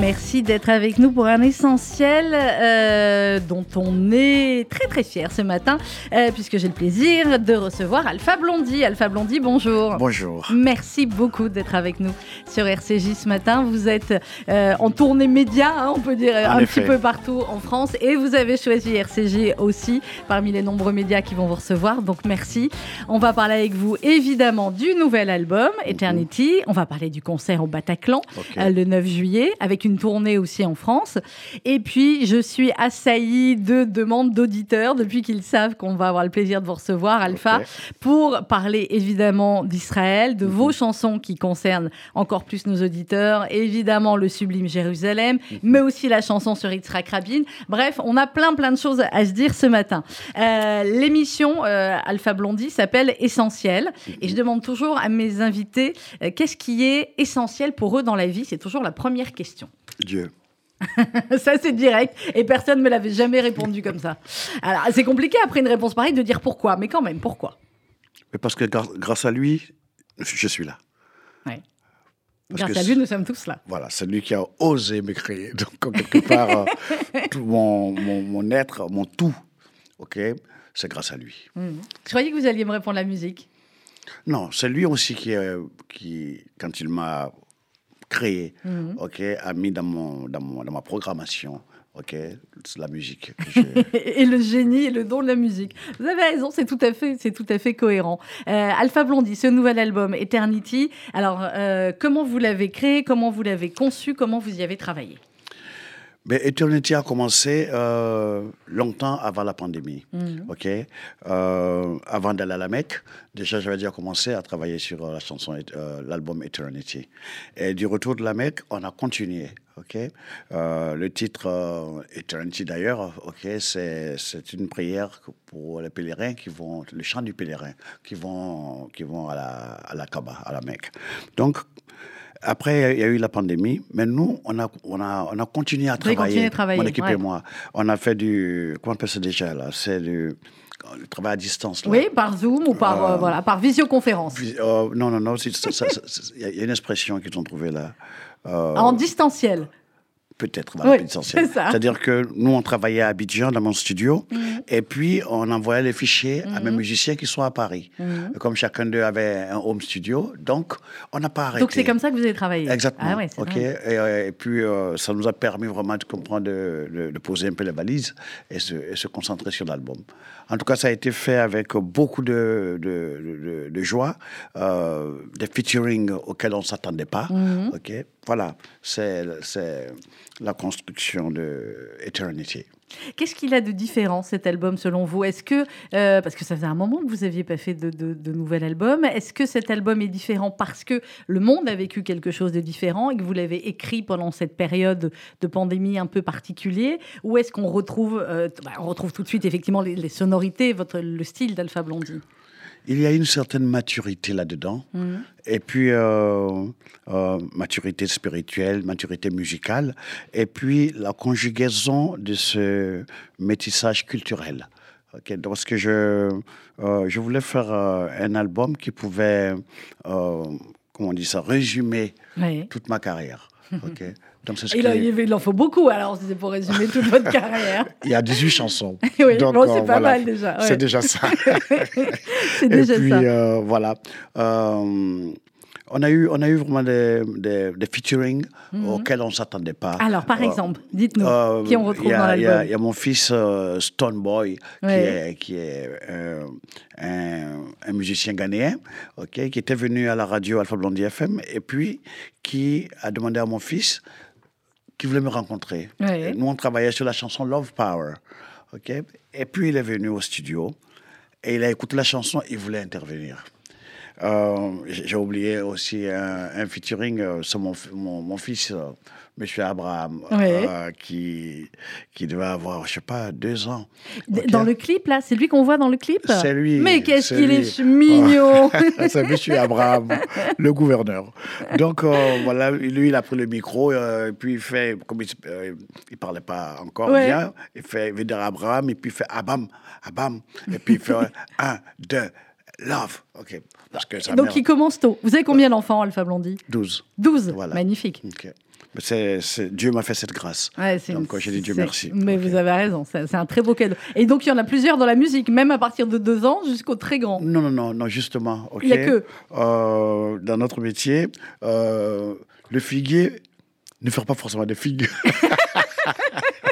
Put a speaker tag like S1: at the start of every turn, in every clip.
S1: Merci d'être avec nous pour un essentiel euh, dont on est très très fier ce matin, euh, puisque j'ai le plaisir de recevoir Alpha Blondie. Alpha Blondie, bonjour.
S2: Bonjour.
S1: Merci beaucoup d'être avec nous sur RCJ ce matin. Vous êtes euh, en tournée média, hein, on peut dire,
S2: En
S1: un
S2: effet.
S1: petit peu partout en France, et vous avez choisi RCJ aussi parmi les nombreux médias qui vont vous recevoir. Donc merci. On va parler avec vous évidemment du nouvel album Eternity. On va parler du concert au Bataclan le 9 juillet, avec une tournée aussi en France. Et puis, je suis assaillie de demandes d'auditeurs depuis qu'ils savent qu'on va avoir le plaisir de vous recevoir, Alpha, pour parler évidemment d'Israël, de
S2: Mhm.
S1: vos chansons qui concernent encore plus nos auditeurs, évidemment le sublime Jérusalem,
S2: Mhm.
S1: mais aussi la chanson sur Yitzhak Rabin. Bref, on a plein plein de choses à se dire ce matin. Euh, L'émission euh, Alpha Blondie s'appelle Essentiel, et je demande toujours à mes invités euh, qu'est-ce qui est essentiel pour eux dans la vie? C'est toujours la première question.
S2: Dieu.
S1: Ça, c'est direct. Et personne ne me l'avait jamais répondu comme ça. Alors, c'est compliqué après une réponse pareille de dire pourquoi. Mais quand même, pourquoi?
S2: Mais parce que grâce à lui, je suis là.
S1: Ouais.
S2: Parce
S1: Grâce à lui, nous sommes tous là.
S2: Voilà, c'est lui qui a osé me créer. Donc, quelque part, euh, tout mon, mon, mon être, mon tout, ok, c'est grâce à lui.
S1: Mhm. Je croyais que vous alliez me répondre la musique.
S2: Non, c'est lui aussi qui, euh, qui quand il m'a créé,
S1: Mhm.
S2: ok, a mis dans, mon, dans, mon, dans ma programmation, ok, la musique.
S1: et le génie et le don de la musique. Vous avez raison, c'est tout à fait, c'est tout à fait cohérent. Euh, Alpha Blondie, ce nouvel album Eternity. Alors, euh, comment vous l'avez créé Comment vous l'avez conçu Comment vous y avez travaillé?
S2: Mais Eternity a commencé euh, longtemps avant la pandémie. ok? Euh, Avant d'aller à la Mecque, déjà j'avais déjà commencé à travailler sur euh, la chanson, euh, l'album Eternity. Et du retour de la Mecque, on a continué. ok? Le titre Eternity d'ailleurs, ok, c'est c'est une prière pour les pèlerins qui vont, le chant du pèlerin, qui vont, qui vont à la, à la Kaaba, à la Mecque. Donc après, il y a eu la pandémie, mais nous, on a, on a, on a continué à
S1: continué
S2: travailler.
S1: à travailler,
S2: Mon équipe
S1: ouais.
S2: et moi. On a fait du. Comment on appelle ça déjà là? C'est du le travail à distance. Là.
S1: Oui, par Zoom ou par, euh,
S2: Euh,
S1: voilà, par visioconférence.
S2: Euh, non, non, non. Il y a- une expression qu'ils ont trouvée là.
S1: En distanciel.
S2: Peut-être,
S1: Oui,
S2: voilà, essentiel.
S1: c'est ça. Mhm.
S2: C'est-à-dire que nous, on travaillait à Abidjan, dans mon studio, et puis on envoyait les fichiers à mes musiciens qui sont à Paris.
S1: Mhm.
S2: Comme chacun d'eux avait un home studio, donc on n'a pas arrêté.
S1: Donc, c'est comme ça que vous avez travaillé
S2: Exactement.
S1: Ah ouais,
S2: ok. Et, euh, et puis, euh, ça nous a permis vraiment de comprendre, de, de- de poser un peu les valises et se, et se concentrer sur l'album. En tout cas, ça a été fait avec beaucoup de, de, de- de joie, euh, des featuring auxquels on ne s'attendait pas.
S1: Mhm.
S2: ok. Voilà, c'est c'est la construction de Eternity.
S1: Qu'est-ce qu'il a de différent cet album selon vous? Est-ce que euh, parce que ça faisait un moment que vous aviez pas fait de, de, nouvel album, est-ce que cet album est différent parce que le monde a vécu quelque chose de différent et que vous l'avez écrit pendant cette période de pandémie un peu particulier, ou est-ce qu'on retrouve euh, bah, on retrouve tout de suite effectivement les, les sonorités, votre le style d'Alpha Blondie?
S2: Il y a une certaine maturité là-dedans.
S1: Mhm.
S2: Et puis, euh, euh, maturité spirituelle, maturité musicale. Et puis, la conjugaison de ce métissage culturel. Ok, donc, Parce que je, euh, je voulais faire un album qui pouvait, comment on dit ça, résumer
S1: Oui.
S2: toute ma carrière. Ok, ce
S1: Il, il en faut beaucoup alors c'est pour résumer toute votre carrière.
S2: il y a 18 chansons.
S1: Oui,
S2: Donc,
S1: bon,
S2: euh,
S1: c'est pas
S2: voilà.
S1: mal déjà. ouais.
S2: C'est déjà ça.
S1: C'est
S2: Et
S1: déjà
S2: puis,
S1: ça.
S2: euh, voilà. Euh, on, a eu, on a eu vraiment des, des, des featuring auxquels on ne s'attendait pas.
S1: Mhm. Alors par exemple, dites-nous qui on retrouve
S2: a-
S1: dans l'album.
S2: Il y a mon fils Stone Boy, qui est, qui est un, un musicien ghanéen, ok, qui était venu à la radio Alpha Blondie FM, et puis qui a demandé à mon fils qui voulait me rencontrer. Nous, on travaillait sur la chanson Love Power. ok? Et puis, il est venu au studio et il a écouté la chanson, il voulait intervenir. Euh, J'ai oublié aussi un, un featuring, euh, mon, fi- mon, mon fils, euh, Monsieur Abraham,
S1: Ouais.
S2: euh, qui, qui devait avoir, je sais pas, deux ans.
S1: D- Dans le clip, là, c'est lui qu'on voit dans le clip?
S2: C'est lui,
S1: Mais qu'est-ce qu'il est mignon
S2: c'est Monsieur Abraham, le gouverneur. Donc euh, voilà, lui il a pris le micro, euh, et puis il fait, comme il, il parlait pas encore
S1: Ouais.
S2: bien, il fait il veut dire Abraham, et puis il fait Abam, Abam, et puis il fait un, deux, Love, ok. Parce que sa
S1: Donc il commence tôt. Vous avez combien d'enfants, Alpha Blondie
S2: 12.
S1: 12.
S2: Voilà.
S1: Magnifique.
S2: Ok. Dieu m'a fait cette grâce.
S1: Ouais,
S2: Donc, j'ai dit Dieu merci.
S1: Mais vous avez raison, c'est un très beau cadeau. Et donc il y en a plusieurs dans la musique, même à partir de 2 ans jusqu'au très grand.
S2: Non, non, non, non, justement.
S1: Il y a que-
S2: Euh, dans notre métier, euh, le figuier ne fait pas forcément des figues.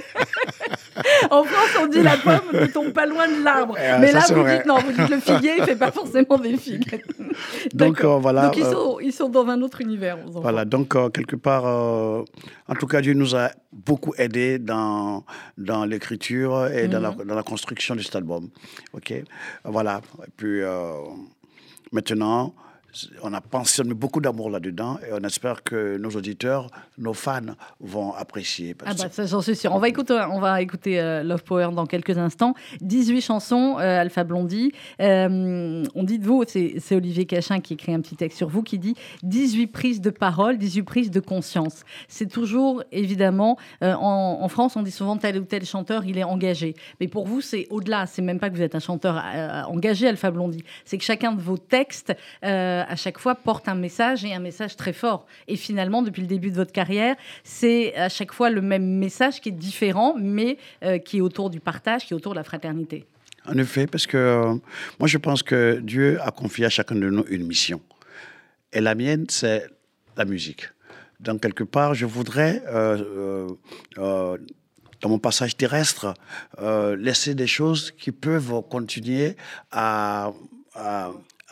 S1: En France, on dit la pomme ne tombe pas loin de l'arbre.
S2: Euh,
S1: Mais là, vous
S2: vrai.
S1: dites non, vous dites le figuier, il fait pas forcément des figues.
S2: Donc, euh, voilà,
S1: Donc ils,
S2: euh,
S1: sont, ils sont dans un autre univers.
S2: Voilà, donc euh, quelque part, en tout cas, Dieu nous a beaucoup aidés dans, dans l'écriture et dans, la,
S1: Mhm.
S2: dans la construction de cet album. OK Voilà. Et puis maintenant, on a pensé, on a mis beaucoup d'amour là-dedans et on espère que nos auditeurs, nos fans vont apprécier.
S1: Ah bah ça j'en suis sûr. On va écouter, on va écouter euh, Love Power dans quelques instants. 18 chansons, euh, Alpha Blondie. Euh, on dit de vous, c'est c'est Olivier Cachin qui écrit un petit texte sur vous qui dit 18 prises de parole, 18 prises de conscience. C'est toujours évidemment, en, en France on dit souvent tel ou tel chanteur il est engagé. Mais pour vous c'est au-delà, c'est même pas que vous êtes un chanteur engagé Alpha Blondie. C'est que chacun de vos textes à chaque fois porte un message et un message très fort. Et finalement depuis le début de votre carrière, c'est à chaque fois le même message qui est différent, mais euh, qui est autour du partage, qui est autour de la fraternité.
S2: En effet, parce que euh, moi, je pense que Dieu a confié à chacun de nous une mission. Et la mienne, c'est la musique. Donc, quelque part, je voudrais, euh, dans mon passage terrestre, laisser des choses qui peuvent continuer à,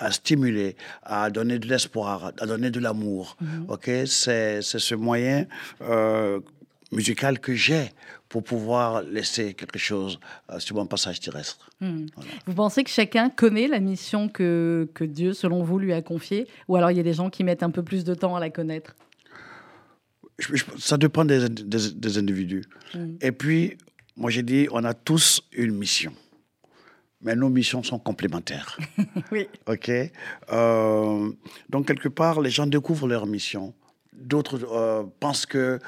S2: à stimuler, à donner de l'espoir, à donner de l'amour. Ok, c'est c'est ce moyen euh, musical que j'ai pour pouvoir laisser quelque chose euh, sur mon passage terrestre.
S1: Vous pensez que chacun connaît la mission que, que Dieu, selon vous, lui a confiée? Ou alors il y a des gens qui mettent un peu plus de temps à la connaître?
S2: Je- je- ça dépend des, des- des individus. Et puis, moi j'ai dit, on a tous une mission. Mais nos missions sont complémentaires.
S1: Oui.
S2: OK Euh, Donc, quelque part, les gens découvrent leur mission. D'autres euh, pensent qu'ils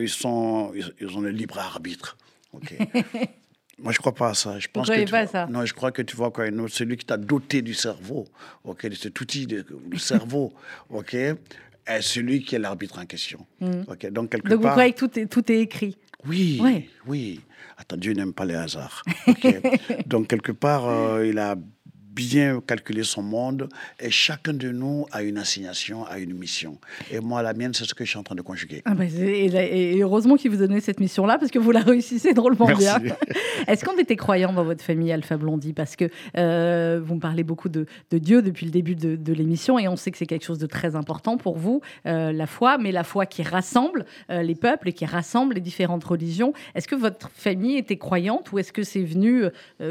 S2: ils sont, ils, ils ont le libre arbitre. OK Moi, je crois pas à ça. Je pense
S1: croyez
S2: que tu
S1: pas à
S2: vois-
S1: ça?
S2: Non, je crois que tu vois quoi, celui qui t'a doté du cerveau, ok, de cet outil du cerveau, ok, est celui qui est l'arbitre en question. Ok, donc quelque
S1: Mm. Donc vous
S2: part.
S1: croyez que tout est, tout est écrit?
S2: Oui,
S1: Ouais.
S2: oui. Attends, Dieu n'aime pas les hasards. Donc, quelque part, euh, il a bien calculé son monde et chacun de nous a une assignation, a une mission. Et moi, la mienne, c'est ce que je suis en train de conjuguer.
S1: Ah bah, et, heureusement qu'il vous donnait cette mission-là, parce que vous la réussissez drôlement
S2: Merci.
S1: bien. Est-ce qu'on était croyant dans votre famille Alpha Blondie? Parce que euh, vous me parlez beaucoup de, de Dieu depuis le début de, de l'émission, et on sait que c'est quelque chose de très important pour vous, euh, la foi, mais la foi qui rassemble euh, les peuples et qui rassemble les différentes religions. Est-ce que votre famille était croyante ou est-ce que c'est venu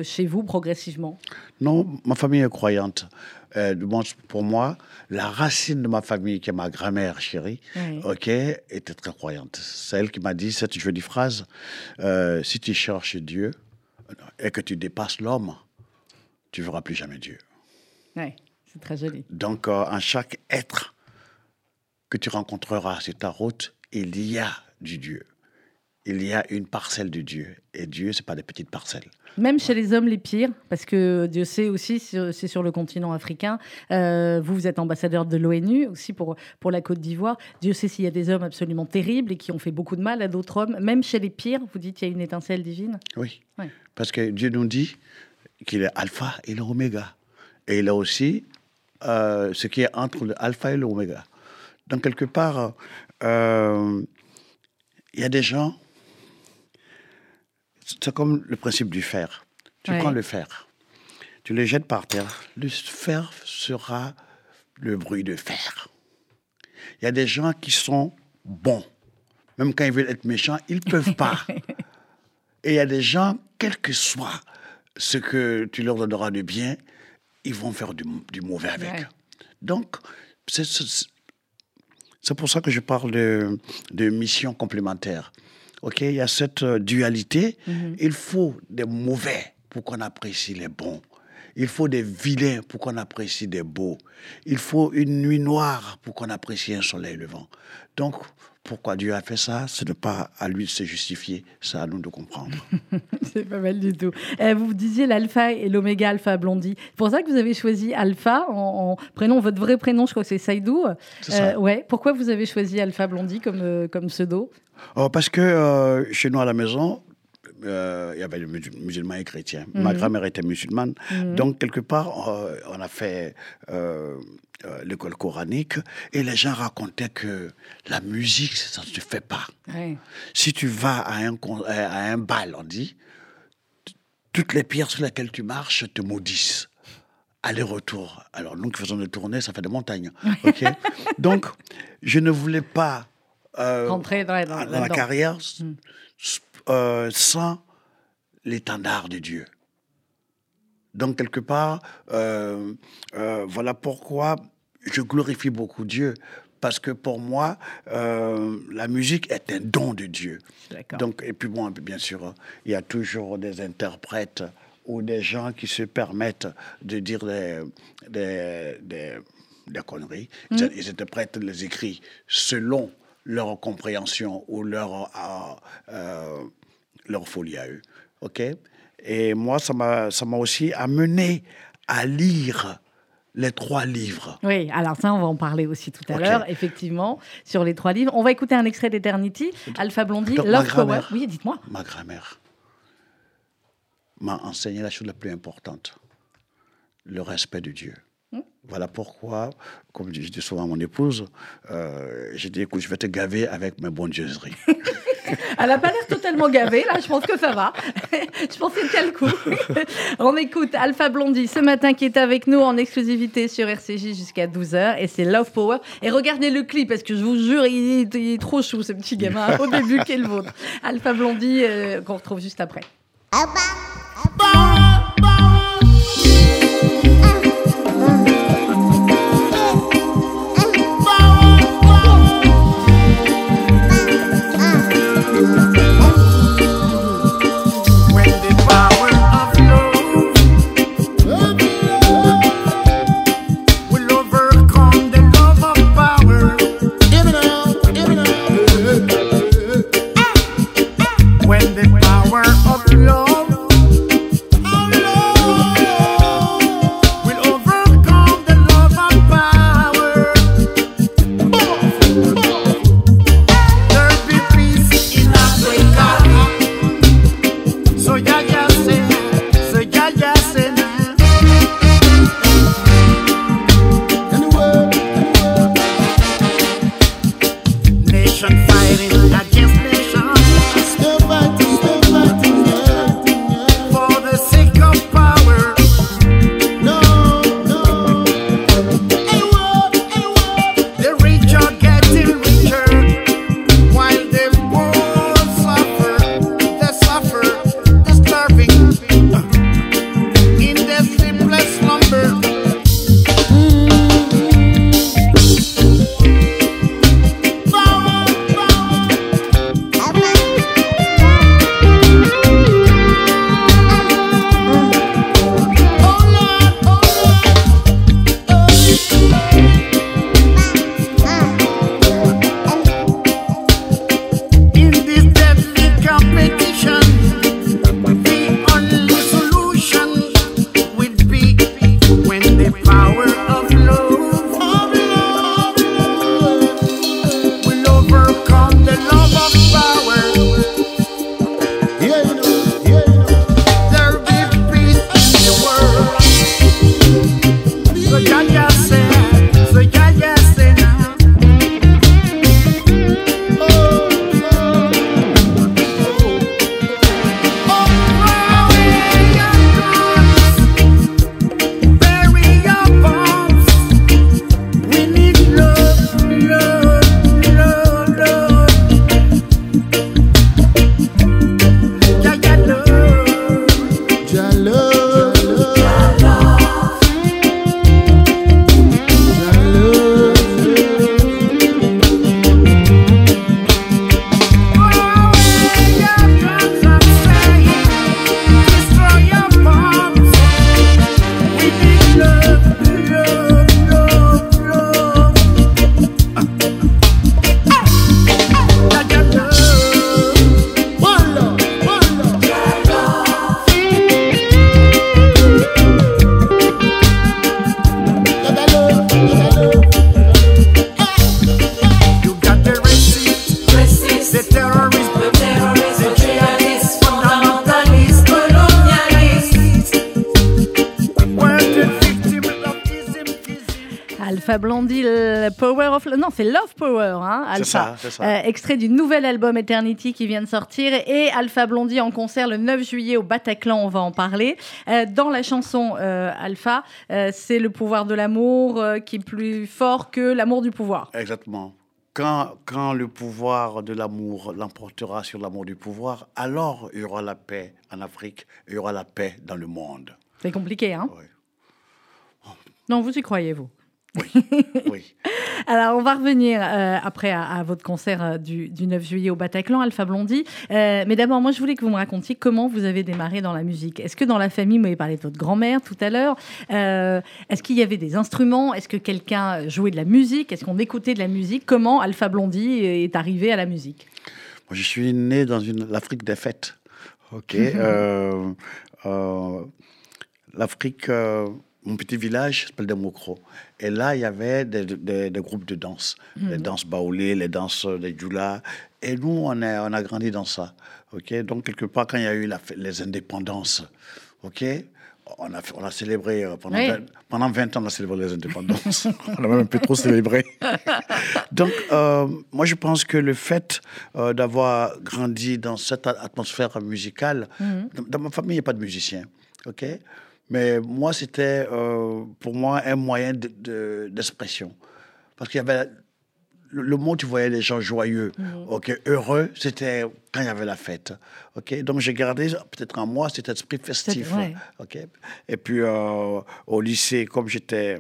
S1: chez vous progressivement?
S2: Non, ma famille est croyante. Euh, pour moi, la racine de ma famille, qui est ma grand-mère chérie,
S1: Oui.
S2: ok, était très croyante. C'est elle qui m'a dit cette jolie phrase euh, si tu cherches Dieu et que tu dépasses l'homme, tu verras plus jamais Dieu.
S1: Ouais, c'est très joli.
S2: Donc, euh, en chaque être que tu rencontreras sur ta route, il y a du Dieu. Il y a une parcelle de Dieu. Et Dieu, ce n'est pas des petites parcelles.
S1: Même chez les hommes les pires, parce que Dieu sait aussi, c'est sur le continent africain, euh, vous, vous êtes ambassadeur de l'ONU aussi pour, pour la Côte d'Ivoire. Dieu sait s'il y a des hommes absolument terribles et qui ont fait beaucoup de mal à d'autres hommes. Même chez les pires, vous dites qu'il y a une étincelle divine.
S2: Oui.
S1: Ouais.
S2: Parce que Dieu nous dit qu'il est alpha et l'oméga. Et il a aussi euh, ce qui est entre le alpha et l'oméga. Donc, quelque part, euh, il y a des gens. C'est comme le principe du fer. Tu
S1: Ouais.
S2: prends le fer, tu le jettes par terre, le fer sera le bruit de fer. Il y a des gens qui sont bons. Même quand ils veulent être méchants, ils ne peuvent pas. Et il y a des gens, quel que soit ce que tu leur donneras de bien, ils vont faire du, du mauvais avec.
S1: Ouais.
S2: Donc, c'est pour ça que je parle de, de mission complémentaire. OK, il y a cette euh, dualité. Il faut des mauvais pour qu'on apprécie les bons. Il faut des vilains pour qu'on apprécie des beaux. Il faut une nuit noire pour qu'on apprécie un soleil levant. Donc, pourquoi Dieu a fait ça, ce n'est pas à lui de se justifier, c'est à nous de comprendre.
S1: c'est pas mal du tout. Eh, vous disiez l'alpha et l'oméga alpha blondie. C'est pour ça que vous avez choisi alpha en, prénom, votre vrai prénom, je crois que c'est Saïdou. Euh, ouais. Pourquoi vous avez choisi alpha blondie comme, euh, comme pseudo?
S2: Oh, Parce que euh, chez nous à la maison, euh, il y avait des musulmans et chrétiens. Ma mhm. grand-mère était musulmane. Mhm. Donc, quelque part, on a fait euh, l'école coranique et les gens racontaient que la musique, ça ne se fait pas. Si tu vas à un, à un bal, on dit, toutes les pierres sur lesquelles tu marches te maudissent. Aller-retour. Alors, nous qui faisons des tournées, ça fait des montagnes. Donc, je ne voulais pas
S1: euh, rentrer dans,
S2: la carrière hmm. euh, sans l'étendard de Dieu. Donc, quelque part, euh, euh, voilà pourquoi je glorifie beaucoup Dieu. Parce que pour moi, la musique est un don de Dieu. Donc, et puis bon, bien sûr, il y a toujours des interprètes ou des gens qui se permettent de dire des, des, des, conneries. Mmh. ils, interprètent les écrits selon leur compréhension ou leur, leur folie à eux. OK? Et moi, ça m'a aussi amené à lire les trois livres.
S1: Oui, alors ça, on va en parler aussi tout à l'heure, effectivement, sur les trois livres. On va écouter un extrait d'Eternity, Alpha Blondie, Love Power. Oui, dites-moi.
S2: Ma grand-mère m'a enseigné la chose la plus importante, le respect de Dieu. Voilà pourquoi, comme je dis souvent à mon épouse, euh, j'ai dit, écoute, je vais te gaver avec mes bonnes dieuseries.
S1: Elle n'a pas l'air totalement gavée, là, je pense que ça va. je pense qu'il tient le coup. On écoute Alpha Blondie ce matin qui est avec nous en exclusivité sur RCJ jusqu'à 12h et c'est Love Power. Et regardez le clip parce que je vous jure, il est, trop chou ce petit gamin au début qu'est le vôtre. Alpha Blondie euh, qu'on retrouve juste après. Alpha yeah. Non, c'est Love Power, hein, Alpha.
S2: C'est ça.
S1: Euh, extrait du nouvel album Eternity qui vient de sortir et Alpha Blondie en concert le 9 juillet au Bataclan, on va en parler. Euh, dans la chanson euh, Alpha, c'est le pouvoir de l'amour qui est plus fort que l'amour du pouvoir.
S2: Exactement. Quand, quand le pouvoir de l'amour l'emportera sur l'amour du pouvoir, alors il y aura la paix en Afrique, il y aura la paix dans le monde.
S1: C'est compliqué, hein?
S2: Oui.
S1: Non, vous y croyez, vous?
S2: Oui.
S1: Alors, on va revenir euh, après à, à votre concert euh, du, du 9 juillet au Bataclan, Alpha Blondie. Euh, mais d'abord, moi, je voulais que vous me racontiez comment vous avez démarré dans la musique. Est-ce que dans la famille, vous m'avez parlé de votre grand-mère tout à l'heure, euh, est-ce qu'il y avait des instruments Est-ce que quelqu'un jouait de la musique Est-ce qu'on écoutait de la musique Comment Alpha Blondie est arrivé à la musique?
S2: Moi, je suis né dans une, l'Afrique des fêtes. OK. Euh, L'Afrique, mon petit village s'appelle Demokro. Et là, il y avait des, des- des groupes de danse. Les danses baoulées, les danses des djoula. Et nous, on a, on a grandi dans ça. OK? Donc, quelque part, quand il y a eu la, les indépendances, OK? On a, fait- on a célébré euh, pendant,
S1: Oui.
S2: 20, pendant 20 ans, on a célébré les indépendances. on a même un peu trop célébré. Donc, euh, moi, je pense que le fait euh, d'avoir grandi dans cette atmosphère musicale, dans, dans ma famille, il n'y a pas de musicien, ok? Mais moi, c'était euh, pour moi un moyen de- de- d'expression. Parce qu'il y avait le, le mot, tu voyais les gens joyeux, ok, heureux, c'était quand il y avait la fête, ok. Donc j'ai gardé peut-être en moi cet esprit festif,
S1: ouais.
S2: ok. Et puis euh, au lycée, comme j'étais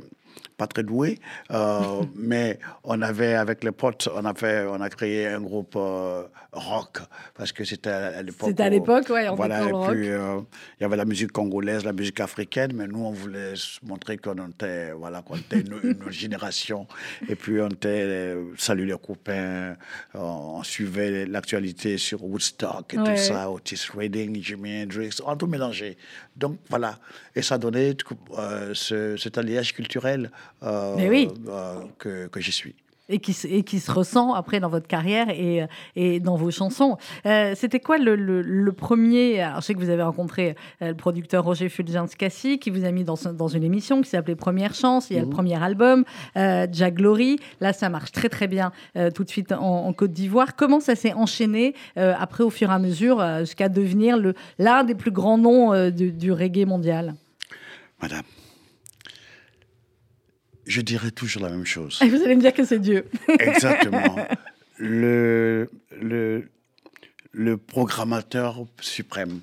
S2: pas très doué, euh, mais on avait avec les potes, on a fait, on a créé un groupe euh, rock parce que c'était à l'époque.
S1: C'était à l'époque, ouais, on
S2: Voilà,
S1: était
S2: et
S1: le
S2: puis euh, il y avait la musique congolaise, la musique africaine, mais nous on voulait montrer qu'on était, voilà, qu'on était une, une génération. Et puis on était, salut les copains, on, on suivait l'actualité sur Woodstock et
S1: Ouais.
S2: tout ça, Otis Redding, Jimi Hendrix, on tout mélangé. Donc voilà, et ça donnait euh, ce- cet alliage culturel euh,
S1: oui.
S2: euh, que, que je suis.
S1: Et qui, se- et qui se ressent après dans votre carrière et, et dans vos chansons. Euh, C'était quoi le, le- le premier alors, Je sais que vous avez rencontré euh, le producteur Roger Fulgence-Cassis qui vous a mis dans, une émission qui s'appelait Première Chance. Il y a le premier album, euh, Jack Glory. Là, ça marche très très bien euh, tout de suite en, en Côte d'Ivoire. Comment ça s'est enchaîné euh, après au fur et à mesure euh, jusqu'à devenir l'un des plus grands noms euh, du, du reggae mondial?
S2: Madame, je dirais toujours la même chose.
S1: Et Vous allez me dire que c'est Dieu.
S2: Exactement. le, le, le programmateur suprême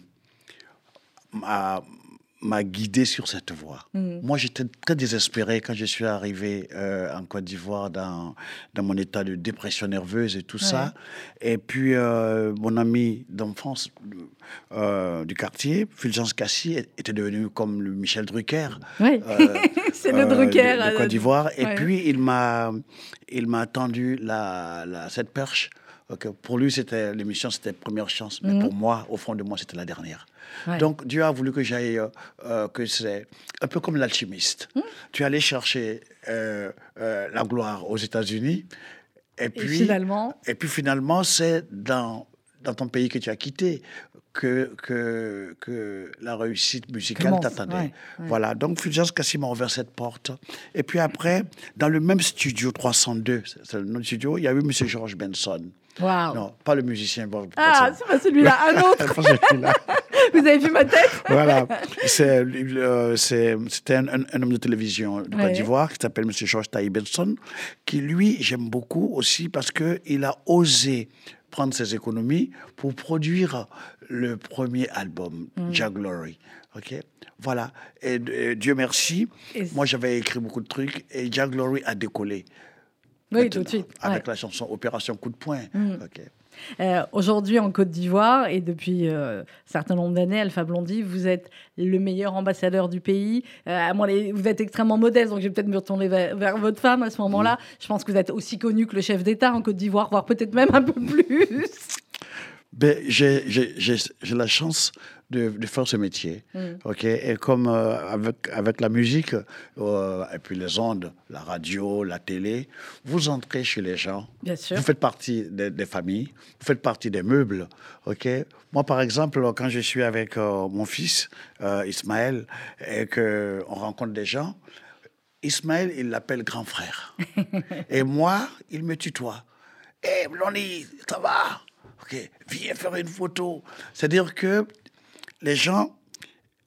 S2: m'a guidé sur cette voie. Moi, j'étais très désespéré quand je suis arrivé euh, en Côte d'Ivoire dans, dans mon état de dépression nerveuse et tout ça. Et puis, euh, mon ami d'enfance euh, du quartier, Fulgence Cassis, était devenu comme le Michel Drucker. Euh,
S1: c'est le
S2: euh,
S1: Drucker.
S2: de, de
S1: euh,
S2: Côte d'Ivoire. Et
S1: ouais.
S2: puis, il m'a, il m'a tendu la, la- cette perche. Ok, Pour lui, c'était l'émission, c'était première chance. Mais pour moi, au fond de moi, c'était la dernière.
S1: Mhm. Ouais.
S2: Donc, Dieu a voulu que j'aille, euh, euh, que c'est un peu comme l'alchimiste.
S1: Mhm.
S2: Tu es allé chercher euh, euh, la gloire aux États-Unis. Et
S1: Et
S2: puis,
S1: finalement,
S2: et puis finalement, c'est dans, dans ton pays que tu as quitté que, que, que la réussite musicale t'attendait.
S1: ouais, ouais.
S2: Voilà, donc Fulgence Cassis m'a ouvert cette porte. Et puis après, dans le même studio 302, c'est le nom du studio, il y a eu M. George Benson.
S1: waouh.
S2: Non, pas le musicien. George
S1: Ah, c'est pas celui-là, un autre. Vous avez vu ma tête?
S2: Voilà. C'est, euh, C'était un, un- un homme de télévision de Côte
S1: Ouais.
S2: d'Ivoire qui s'appelle M. Georges Taï Benson, qui lui, j'aime beaucoup aussi parce qu'il a osé prendre ses économies pour produire le premier album,
S1: Mm.
S2: Jack Glory. OK? Voilà. Et, et Dieu merci,
S1: Et-
S2: moi j'avais écrit beaucoup de trucs et Jack Glory a décollé.
S1: Oui, tout de suite.
S2: Avec
S1: ouais. Mm.
S2: la chanson Opération Coup de poing. OK?
S1: Euh, Aujourd'hui, en Côte d'Ivoire, et depuis euh, un certain nombre d'années, Alpha Blondie, vous êtes le meilleur ambassadeur du pays. Euh, à moi, les- vous êtes extrêmement modeste, donc je vais peut-être me retourner vers, vers votre femme à ce moment-là. Je pense que vous êtes aussi connu que le chef d'État en Côte d'Ivoire, voire peut-être même un peu plus.
S2: Ben, j'ai la chance de, de faire ce métier. ok et comme euh, avec, avec la musique, euh, et puis les ondes, la radio, la télé, vous entrez chez les gens.
S1: Bien sûr.
S2: Vous faites partie des, des familles, vous faites partie des meubles. ok Moi, par exemple, quand je suis avec euh, mon fils, Ismaël, et qu'on rencontre des gens, Ismaël, il l'appelle grand frère. et moi, il me tutoie. Hé, hey, ça va? Ok, viens faire une photo. C'est-à-dire que les gens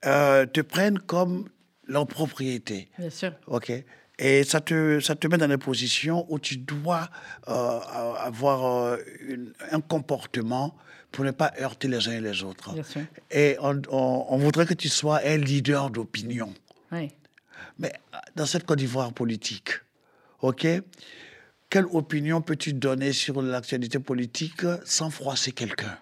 S2: euh, te prennent comme leur propriété.
S1: Bien sûr.
S2: Ok. Et ça te, ça te met dans une position où tu dois euh, avoir euh, un comportement pour ne pas heurter les uns et les autres.
S1: Bien sûr.
S2: Et on, on, voudrait que tu sois un leader d'opinion.
S1: Oui.
S2: Mais dans cette Côte d'Ivoire politique, OK Quelle opinion peux-tu donner sur l'actualité politique sans froisser quelqu'un?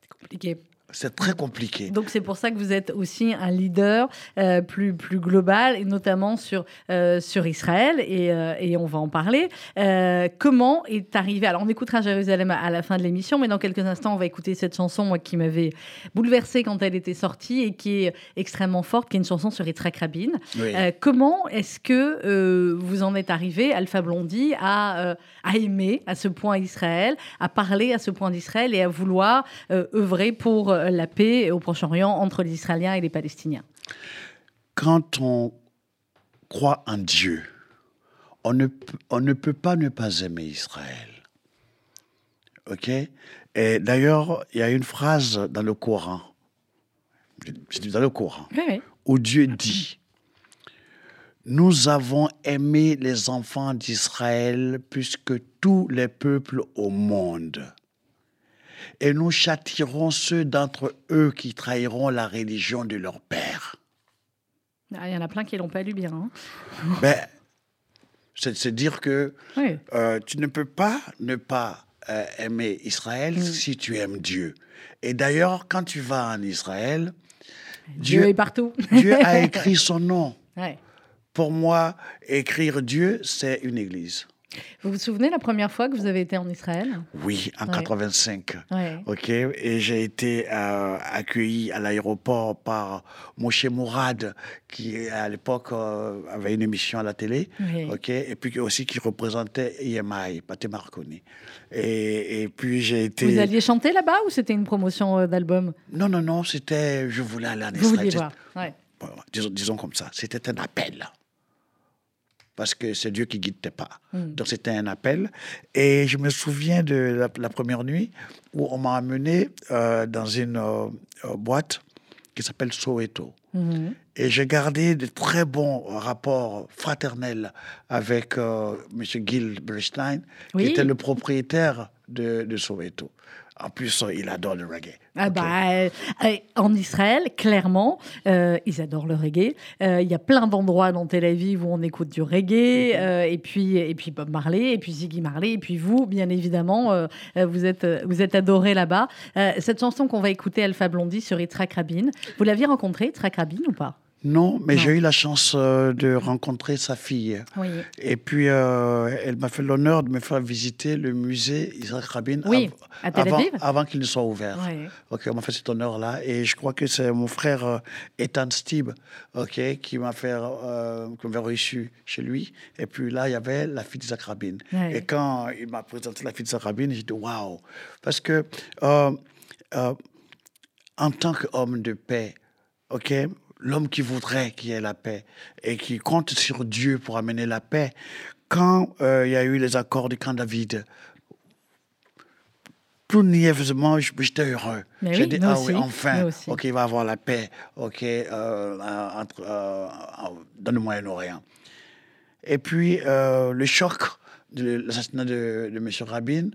S1: C'est compliqué.
S2: C'est très compliqué.
S1: Donc c'est pour ça que vous êtes aussi un leader euh, plus, plus global, et notamment sur, euh, sur Israël, et, euh, et, on va en parler. comment est arrivé Alors on écoutera Jérusalem à, la fin de l'émission, mais dans quelques instants on va écouter cette chanson moi, qui m'avait bouleversée quand elle était sortie et qui est extrêmement forte, qui est une chanson sur Yitzhak Rabin. comment est-ce que vous en êtes arrivé, Alpha Blondie, à, à aimer à ce point Israël, à parler à ce point d'Israël et à vouloir œuvrer pour la paix au Proche-Orient entre les Israéliens et les Palestiniens.
S2: Quand on croit en Dieu, on ne, on ne peut pas ne pas aimer Israël. OK? Et d'ailleurs, il y a une phrase dans le Coran, dans le Coran, où Dieu dit Nous avons aimé les enfants d'Israël plus que tous les peuples au monde et nous châtirons ceux d'entre eux qui trahiront la religion de leur père.
S1: Ah, il y en a plein qui l'ont pas lu bien. Hein.
S2: ben, c'est dire que euh, tu ne peux pas ne pas euh, aimer Israël mm. si tu aimes Dieu. Et d'ailleurs, quand tu vas en Israël,
S1: Dieu, est partout.
S2: Dieu a écrit son nom. Pour moi, écrire Dieu, c'est une église.
S1: Vous vous souvenez la première fois que vous avez été en Israël?
S2: Oui, en 85. Ok, et j'ai été euh, accueilli à l'aéroport par Moshe Mourad, qui à l'époque euh, avait une émission à la télé. Ok, et puis aussi qui représentait EMI, Pate Marconi. Et, et puis j'ai été.
S1: Vous alliez chanter là-bas ou c'était une promotion euh, d'album?
S2: Non, non, non, c'était. Je voulais aller en Israël.
S1: Vous vouliez voir.
S2: disons, disons comme ça, c'était un appel parce que c'est Dieu qui guide tes pas. Hmm. Donc c'était un appel. Et je me souviens de la, première nuit où on m'a amené euh, dans une euh, euh, boîte qui s'appelle Soweto. Hmm. Et j'ai gardé de très bons rapports fraternels avec M. Gil Berstein, qui était le propriétaire de, de Soweto. En plus, il adore le reggae.
S1: Ah bah, euh, euh, en Israël, clairement, euh, ils adorent le reggae. Il y a plein d'endroits dans Tel Aviv où on écoute du reggae, mhm. et, puis, et puis Bob Marley, et puis Ziggy Marley, et puis vous, bien évidemment, vous, êtes, vous êtes adoré là-bas. cette chanson qu'on va écouter, Alpha Blondie, sur Yitzhak Rabin, vous l'aviez rencontré, Yitzhak Rabin, ou pas?
S2: Non, mais j'ai eu la chance euh, de rencontrer sa fille.
S1: Oui.
S2: Et puis, euh, elle m'a fait l'honneur de me faire visiter le musée Isaac Rabin
S1: oui,
S2: avant, avant qu'il ne soit ouvert. Oui. Ok, on m'a fait cet honneur-là. Et je crois que c'est mon frère euh, Ethan Stib ok, qui m'a fait, m'a reçu chez lui. Et puis là, il y avait la fille d'Isaac Rabin. Et quand il m'a présenté la fille d'Isaac Rabin, j'ai dit waouh. Parce que en tant qu'homme de paix, ok, l'homme qui voudrait qu'il y ait la paix et qui compte sur Dieu pour amener la paix, quand euh, il y a eu les accords du camp David, tout niaiseusement, j'étais heureux.
S1: J'ai dit,
S2: ah
S1: oui,
S2: enfin, ok, il va avoir la paix, ok, euh, entre, euh, dans le Moyen-Orient. Et puis, le choc de l'assassinat de, de M. Rabin,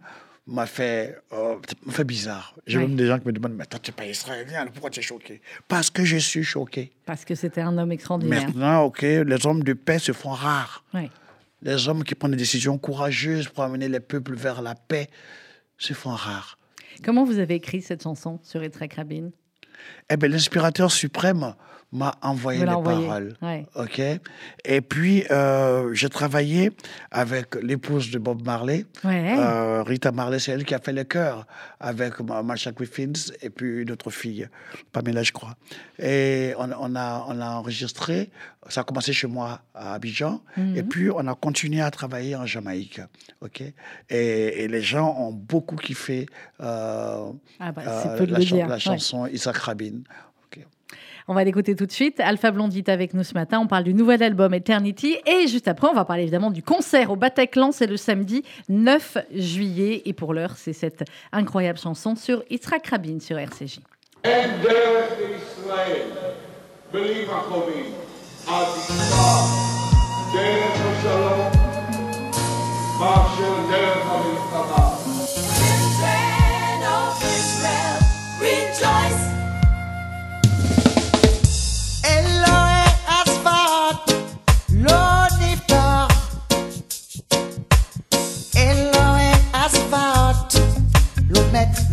S2: m'a fait, euh, fait bizarre. J'ai même des gens qui me demandent, mais toi, tu n'es pas israélien, pourquoi tu es choqué? Parce que je suis choqué.
S1: Parce que c'était un homme extraordinaire.
S2: Maintenant, OK, les hommes de paix se font rares. Les hommes qui prennent des décisions courageuses pour amener les peuples vers la paix se font rares.
S1: Comment vous avez écrit cette chanson sur Yitzhak Rabin?
S2: Eh bien, l'inspirateur suprême, m'a envoyé les paroles. OK? Et puis, euh, j'ai travaillé avec l'épouse de Bob Marley, euh, Rita Marley, c'est elle qui a fait le chœur avec Marsha Griffiths et puis une autre fille, Pamela, je crois. Et on, a, on a enregistré, ça a commencé chez moi à Abidjan, et mhm. puis on a continué à travailler en Jamaïque. OK? Et, les gens ont beaucoup kiffé euh,
S1: ah bah,
S2: la, la, chanson Isaac Rabin.
S3: On va l'écouter tout de suite. Alpha Blondie est avec nous ce matin. On parle du nouvel album Eternity. Et juste après, on va parler évidemment du concert au Bataclan. C'est le samedi 9 juillet. Et pour l'heure, c'est cette incroyable chanson sur Yitzhak Rabin sur RCJ.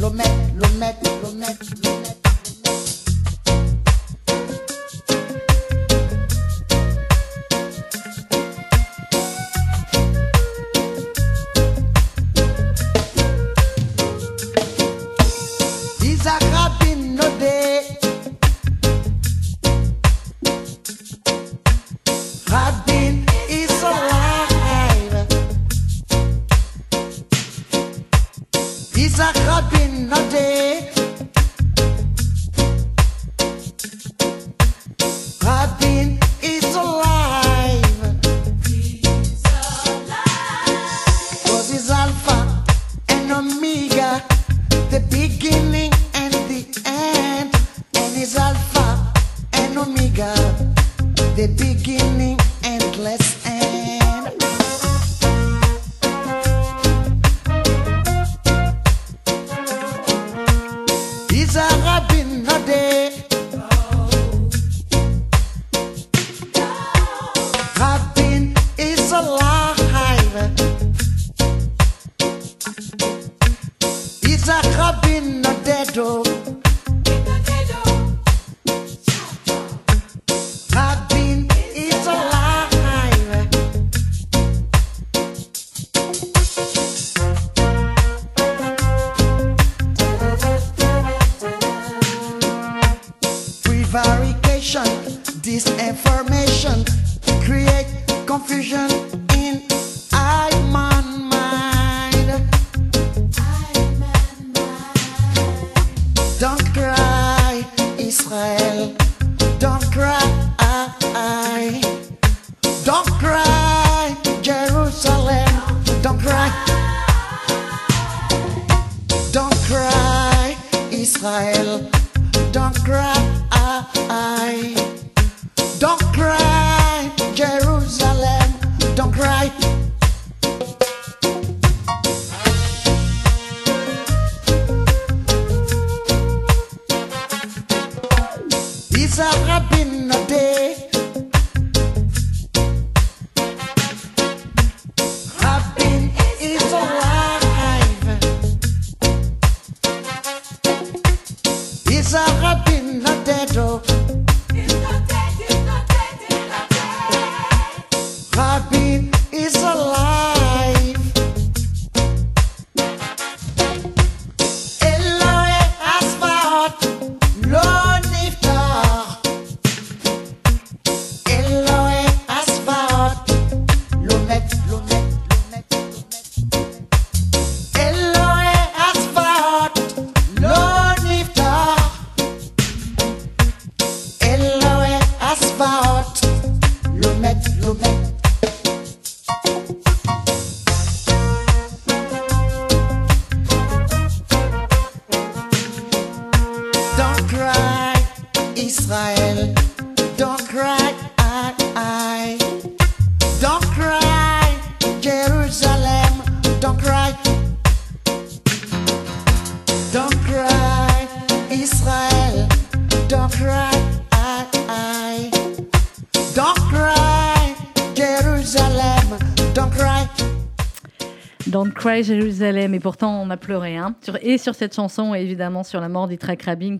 S3: Lomet, Lomet, Lomet, Lomet. Israel. Don't cry, ah, ah. don't cry, Jerusalem, don't cry. Jérusalem, et pourtant on a pleuré. Hein. et sur cette chanson, et évidemment sur la mort d'Itra Rabin,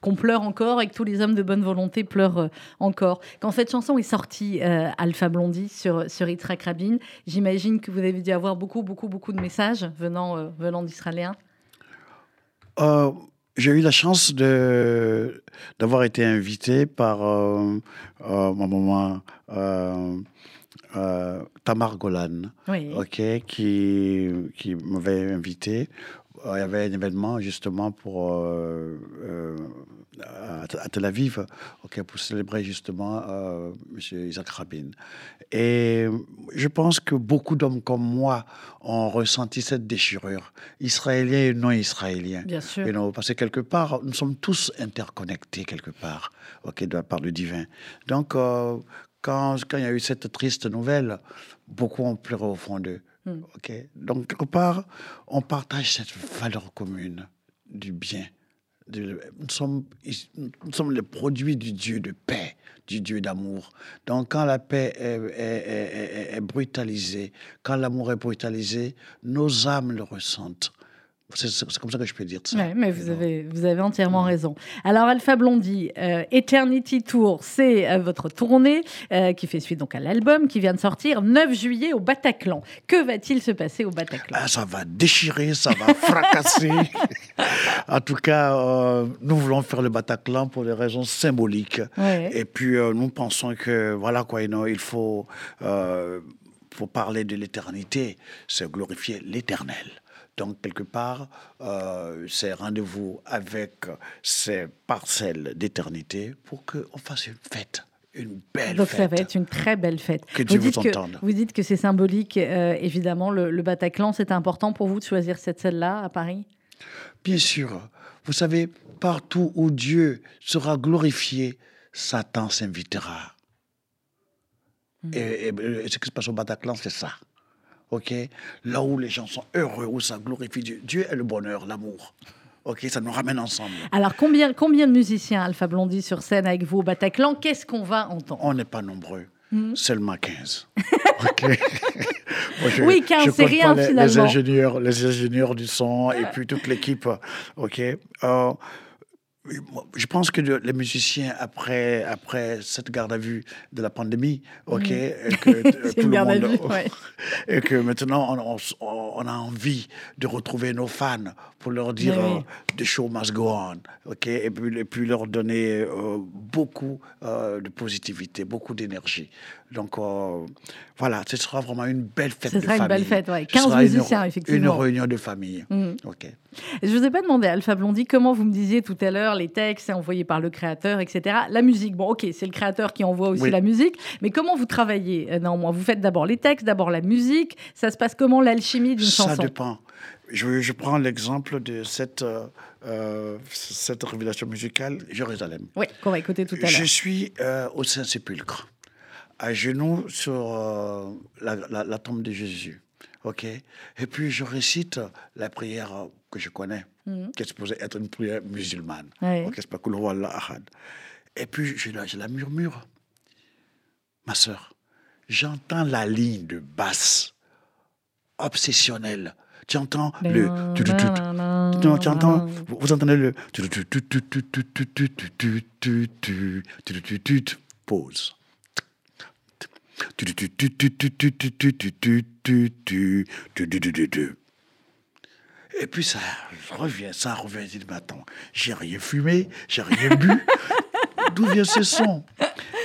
S3: qu'on pleure encore et que tous les hommes de bonne volonté pleurent euh, encore. Quand cette chanson est sortie, euh, Alpha Blondie, sur, sur Rabin, j'imagine que vous avez dû avoir beaucoup, beaucoup, beaucoup de messages venant, euh, venant d'Israéliens.
S2: j'ai eu la chance d'avoir été invité par ma maman euh, Tamar Golan,
S1: Oui.
S2: qui, qui m'avait invité. Euh, Il y avait un événement justement pour euh, euh, à, à Tel Aviv, ok, pour célébrer justement M. Isaac Rabin. Et je pense que beaucoup d'hommes comme moi ont ressenti cette déchirure, israéliens et non israéliens.
S1: Bien sûr.
S2: Et non, parce que quelque part, nous sommes tous interconnectés quelque part, ok, de la part du divin. Donc, quand, quand il y a eu cette triste nouvelle, beaucoup ont pleuré au fond d'eux. Ok. Donc, quelque part, on partage cette valeur commune du bien. Nous, sommes, nous sommes les produits du Dieu de paix, du Dieu d'amour. Donc, quand la paix est- est- est brutalisée, quand l'amour est brutalisé, nos âmes le ressentent. C'est comme ça que je peux dire ça.
S1: Ouais, mais vous avez, vous avez entièrement raison. Alors, Alpha Blondie, euh, Eternity Tour, c'est euh, votre tournée euh, qui fait suite donc à l'album qui vient de sortir 9 juillet au Bataclan. Que va-t-il se passer au Bataclan?
S2: Ah, ça va déchirer, ça va fracasser. en tout cas, nous voulons faire le Bataclan pour des raisons symboliques.
S1: Ouais.
S2: Et puis, nous pensons que, voilà quoi, il faut, pour parler de l'éternité, c'est glorifier l'éternel. Donc, quelque part, euh, c'est rendez-vous avec ces parcelles d'éternité pour qu'on fasse une fête, une belle
S1: Donc
S2: fête.
S1: ça va être une très belle fête.
S2: Que Dieu vous
S1: dites que,
S2: entende.
S1: vous dites que c'est symbolique, euh, évidemment, le, le Bataclan. C'est important pour vous de choisir cette scène-là à Paris?
S2: Bien sûr. Vous savez, partout où Dieu sera glorifié, Satan s'invitera.
S1: Hmm.
S2: Et, et- et ce qui se passe au Bataclan, c'est ça. OK? Là où les gens sont heureux, où ça glorifie Dieu. Dieu est le bonheur, l'amour. OK? Ça nous ramène ensemble.
S1: Alors, combien, combien de musiciens Alpha Blondie sur scène avec vous au Bataclan? Qu'est-ce qu'on va entendre?
S2: On n'est pas nombreux.
S1: Hmm?
S2: Seulement 15. OK? Moi, je-
S1: Oui, 15,
S2: je
S1: c'est rien,
S2: les, Les
S1: finalement.
S2: ingénieurs, les ingénieurs du son et puis toute l'équipe. OK? Euh, je pense que les musiciens, après, après cette garde à vue de la pandémie, OK, et que, tout le monde-
S1: vue, ouais.
S2: et que maintenant, on, on- on a envie de retrouver nos fans pour leur dire
S1: Mais oui.
S2: euh, The show must go on, OK, et puis, et puis leur donner euh, beaucoup euh, de positivité, beaucoup d'énergie. Donc, euh, voilà, ce sera vraiment une belle fête
S1: Ce
S2: de
S1: sera une belle fête, ouais.
S2: Ce
S1: 15
S2: sera une-
S1: musiciens, effectivement.
S2: Une réunion de famille.
S1: Mhm.
S2: OK.
S1: Je ne vous ai pas demandé, Alpha Blondie, comment vous me disiez tout à l'heure, les textes envoyés par le créateur, etc. La musique, bon, ok, c'est le créateur qui envoie aussi
S2: Oui.
S1: la musique, mais comment vous travaillez euh, néanmoins? Vous faites d'abord les textes, d'abord la musique. Ça se passe comment l'alchimie d'une
S2: Ça
S1: chanson?
S2: dépend. Je, je prends l'exemple de cette, euh, cette révélation musicale, Jérusalem.
S1: Oui, qu'on va écouter tout à
S2: Je
S1: l'heure.
S2: suis euh, au Saint-Sépulcre, à genoux sur euh, la, la, la, tombe de Jésus. OK Et puis, je récite la prière que je connais,
S1: mmh.
S2: qui est supposée être une prière musulmane.
S1: Oui.
S2: OK, c'est pas Ahad. Et puis, je, je la murmure. Ma sœur, j'entends la ligne de basse obsessionnelle. Tu entends le. Non, tu entends. Vous entendez le. Pause. Et puis ça revient, ça revient. Mais attends, j'ai rien fumé, j'ai rien bu. D'où vient ce son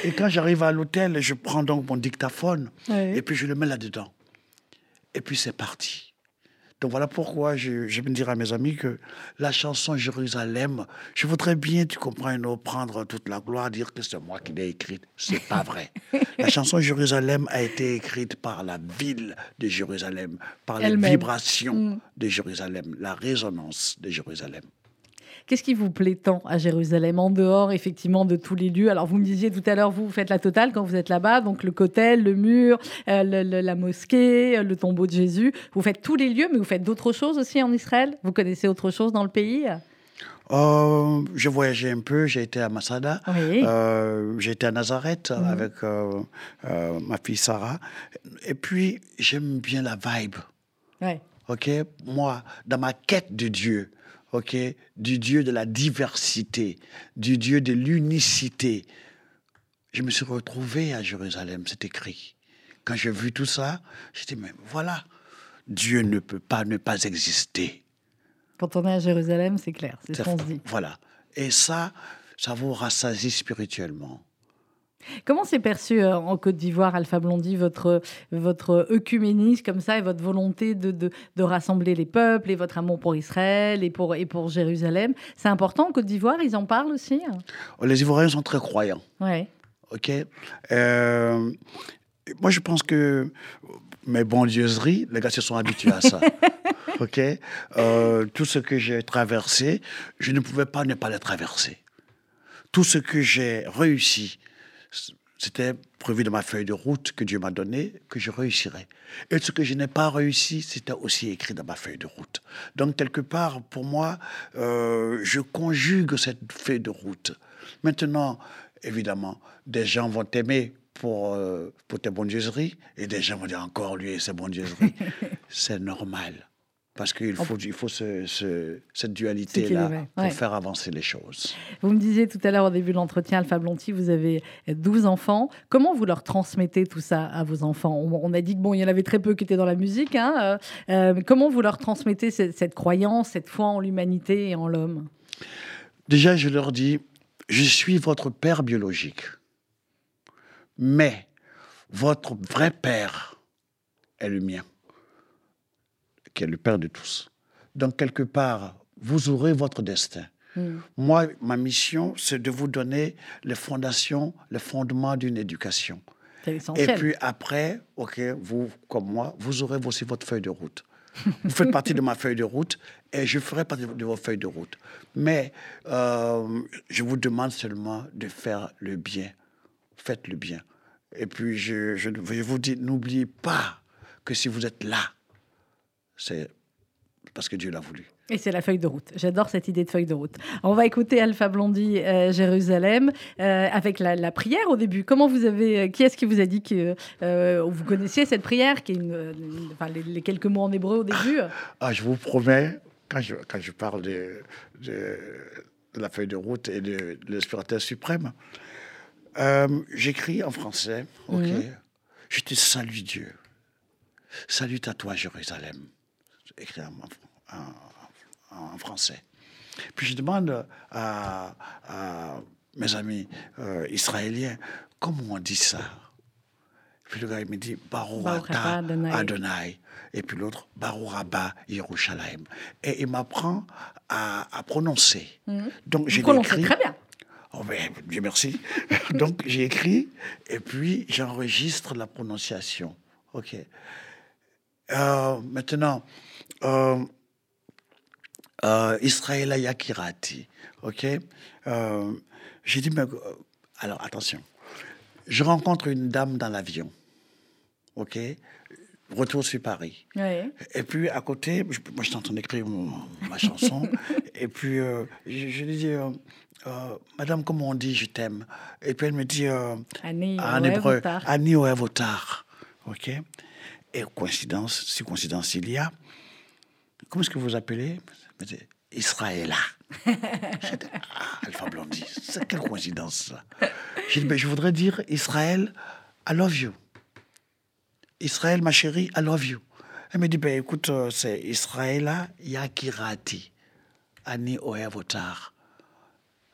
S2: Et quand j'arrive à l'hôtel, je prends donc mon dictaphone et puis je le mets là-dedans. Et puis c'est parti. Donc voilà pourquoi je, je vais dire à mes amis que la chanson Jérusalem, je voudrais bien, tu comprends, nous prendre toute la gloire, dire que c'est moi qui l'ai écrite. C'est pas vrai. la chanson Jérusalem a été écrite par la ville de Jérusalem, par les vibrations
S1: Mm.
S2: de Jérusalem, la résonance de Jérusalem.
S1: Qu'est-ce qui vous plaît tant à Jérusalem, en dehors effectivement de tous les lieux? Alors vous me disiez tout à l'heure, vous, vous faites la totale quand vous êtes là-bas, donc le cotel, le mur, euh, le- le- la mosquée, euh, le tombeau de Jésus. Vous faites tous les lieux, mais vous faites d'autres choses aussi en Israël? Vous connaissez autre chose dans le pays?
S2: Euh, j'ai voyagé un peu, j'ai été à Masada,
S1: Oui.
S2: euh, j'ai été à Nazareth avec euh, euh, ma fille Sarah. Et puis, j'aime bien la vibe.
S1: Ouais.
S2: OK? Moi, dans ma quête de Dieu, OK Du Dieu de la diversité, du Dieu de l'unicité. Je me suis retrouvé à Jérusalem, c'est écrit. Quand j'ai vu tout ça, j'ai dit, mais voilà, Dieu ne peut pas ne pas exister.
S1: Quand on est à Jérusalem, c'est clair, c'est ce qu'on se dit.
S2: Voilà. Et ça, ça vous rassasie spirituellement.
S1: Comment s'est perçu euh, en Côte d'Ivoire, Alpha Blondy, votre, votre œcuménisme comme ça et votre volonté de, de, de, rassembler les peuples et votre amour pour Israël et pour, et pour Jérusalem? C'est important en Côte d'Ivoire, ils en parlent aussi
S2: oh, Les Ivoiriens sont très croyants.
S1: Ouais.
S2: OK? Euh, Moi, je pense que mes bondieuseries, les gars se sont habitués à ça. OK? Euh, Tout ce que j'ai traversé, je ne pouvais pas ne pas les traverser. Tout ce que j'ai réussi, c'était prévu dans ma feuille de route que Dieu m'a donnée, que je réussirais. Et ce que je n'ai pas réussi, c'était aussi écrit dans ma feuille de route. Donc, quelque part, pour moi, euh, je conjugue cette feuille de route. Maintenant, évidemment, des gens vont t'aimer pour, euh, pour tes bondieuseries et des gens vont dire encore lui et ses bondieuseries. C'est normal. Parce qu'il faut, il faut ce, cette dualité-là pour faire avancer les choses.
S1: Vous me disiez tout à l'heure au début de l'entretien, Alpha Blonty, vous avez 12 enfants. Comment vous leur transmettez tout ça à vos enfants? On, a dit que bon, il y en avait très peu qui étaient dans la musique. Hein, euh, euh, comment vous leur transmettez cette, cette croyance, cette foi en l'humanité et en l'homme?
S2: Déjà, je leur dis, je suis votre père biologique. Mais votre vrai père est le mien, qui est le père de tous. Donc, quelque part, vous aurez votre destin. Hmm. Moi, ma mission, c'est de vous donner les fondations, les fondements d'une éducation. Et puis après, ok, vous comme moi, vous aurez aussi votre feuille de route. vous faites partie de ma feuille de route et je ferai partie de votre feuille de route. Mais euh, je vous demande seulement de faire le bien. Faites le bien. Et puis, je, je, vous dis, n'oubliez pas que si vous êtes là, c'est parce que Dieu l'a voulu.
S1: Et c'est la feuille de route. J'adore cette idée de feuille de route. On va écouter Alpha Blondie, euh, Jérusalem, euh, avec la, prière au début. Comment vous avez, euh, qui est-ce qui vous a dit que vous connaissiez cette prière, qui est une, enfin, les, quelques mots en hébreu au début
S2: ah, Je vous promets, quand je, quand je parle de, de, la feuille de route et de, de l'aspirateur suprême, j'écris en français, ok. Mhm. Je te salue Dieu. Salut à toi Jérusalem. Écrit en, français. Puis je demande à, mes amis euh, israéliens comment on dit ça? Puis le gars il me dit Baruata Adonai. Et puis l'autre Baruch Yerushalayim. Et il m'apprend à, prononcer.
S1: Mhm. Donc j'ai écrit. Très bien.
S2: Oh ben, Dieu merci. Donc j'ai écrit et puis j'enregistre la prononciation. Ok. Euh, maintenant, euh, euh, Israël Yakirati. Ok? Euh, j'ai dit, mais, alors attention. Je rencontre une dame dans l'avion. Ok? Retour sur Paris. Et puis à côté, moi je t'entends écrire ma chanson. et puis je, je lui dis euh, Madame, comment on dit je t'aime? Et puis elle me dit euh, en hébreu, Ani Oevotar. OK? Et coïncidence, si coïncidence il y a, comment est-ce que vous appelez? Israël. ah, Alpha Blondie, c'est quelle coïncidence ça J'ai dit, ben, je voudrais dire Israël, I love you. Israël, ma chérie, I love you. Elle me dit, ben, écoute, euh, c'est Israël Yakirati, Ani Oevotar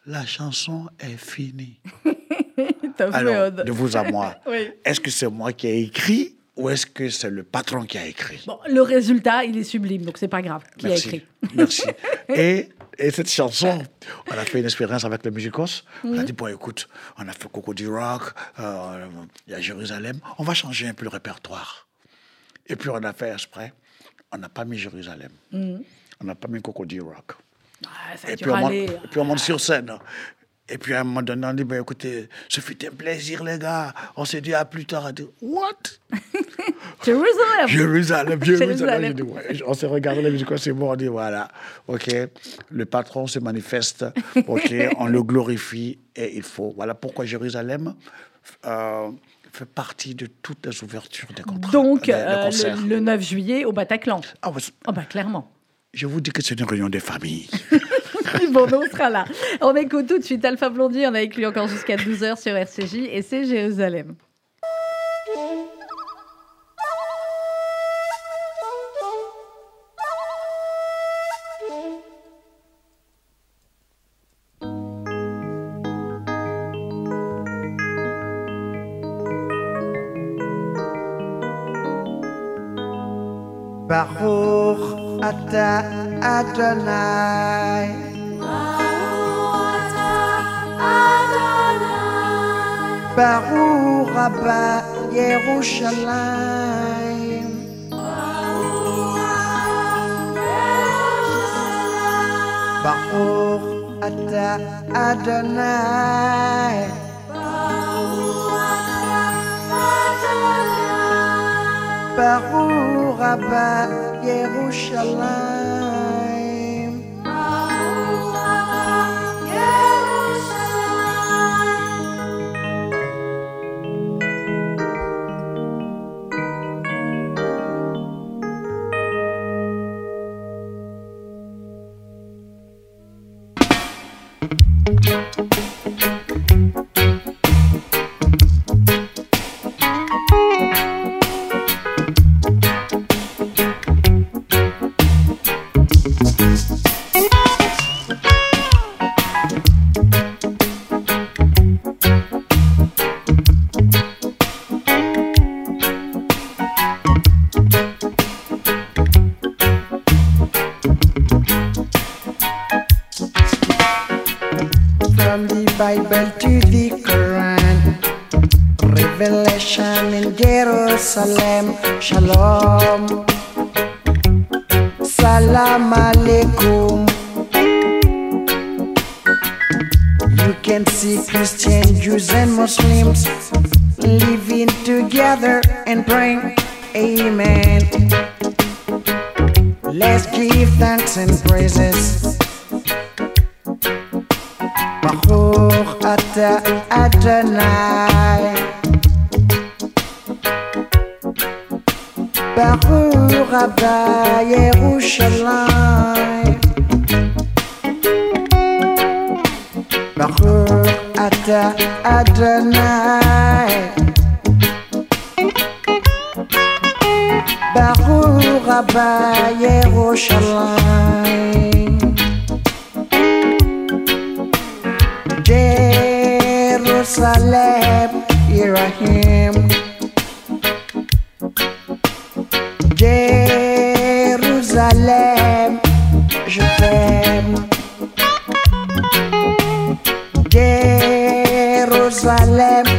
S2: la chanson est finie. Alors, de vous à moi, est-ce que c'est moi qui ai écrit ou est-ce que c'est le patron qui a écrit?
S1: Bon, Le résultat, il est sublime, donc c'est pas grave. Qui
S2: a
S1: écrit?
S2: Merci. Et, et, cette chanson, on a fait une expérience avec le Musicos. On a dit, bon, écoute, on a fait Coco du Rock, euh, il y a Jérusalem, on va changer un peu le répertoire. Et puis on a fait exprès, on n'a pas mis Jérusalem. Mhm. On n'a pas mis Coco du Rock.
S1: Ah,
S2: et, puis on monte, et, puis on monte, sur scène. Et puis à un moment donné, on dit ben, écoutez, ce fut un plaisir, les gars. On s'est dit à plus tard. On dit What?
S1: Jérusalem.
S2: Jérusalem, Jérusalem. On s'est regardé, c'est bon. On dit voilà, ok, le patron se manifeste, ok, on le glorifie et il faut. Voilà pourquoi Jérusalem. Euh, fait partie de toutes les ouvertures des contrats.
S1: Donc, euh, le, 9 juillet au Bataclan.
S2: Ah,
S1: oh, bah, clairement.
S2: Je vous dis que c'est une réunion des familles.
S1: bon, ben, on sera là. On écoute tout de suite Alpha Blondie. On est avec encore jusqu'à 12h sur RCJ et c'est Jérusalem.
S3: Baruch Ata Adonai Baruch Abba Yerushalayim. Baruch ata Adonai. Baruch Abba Yerushalayim. man Jérusalem,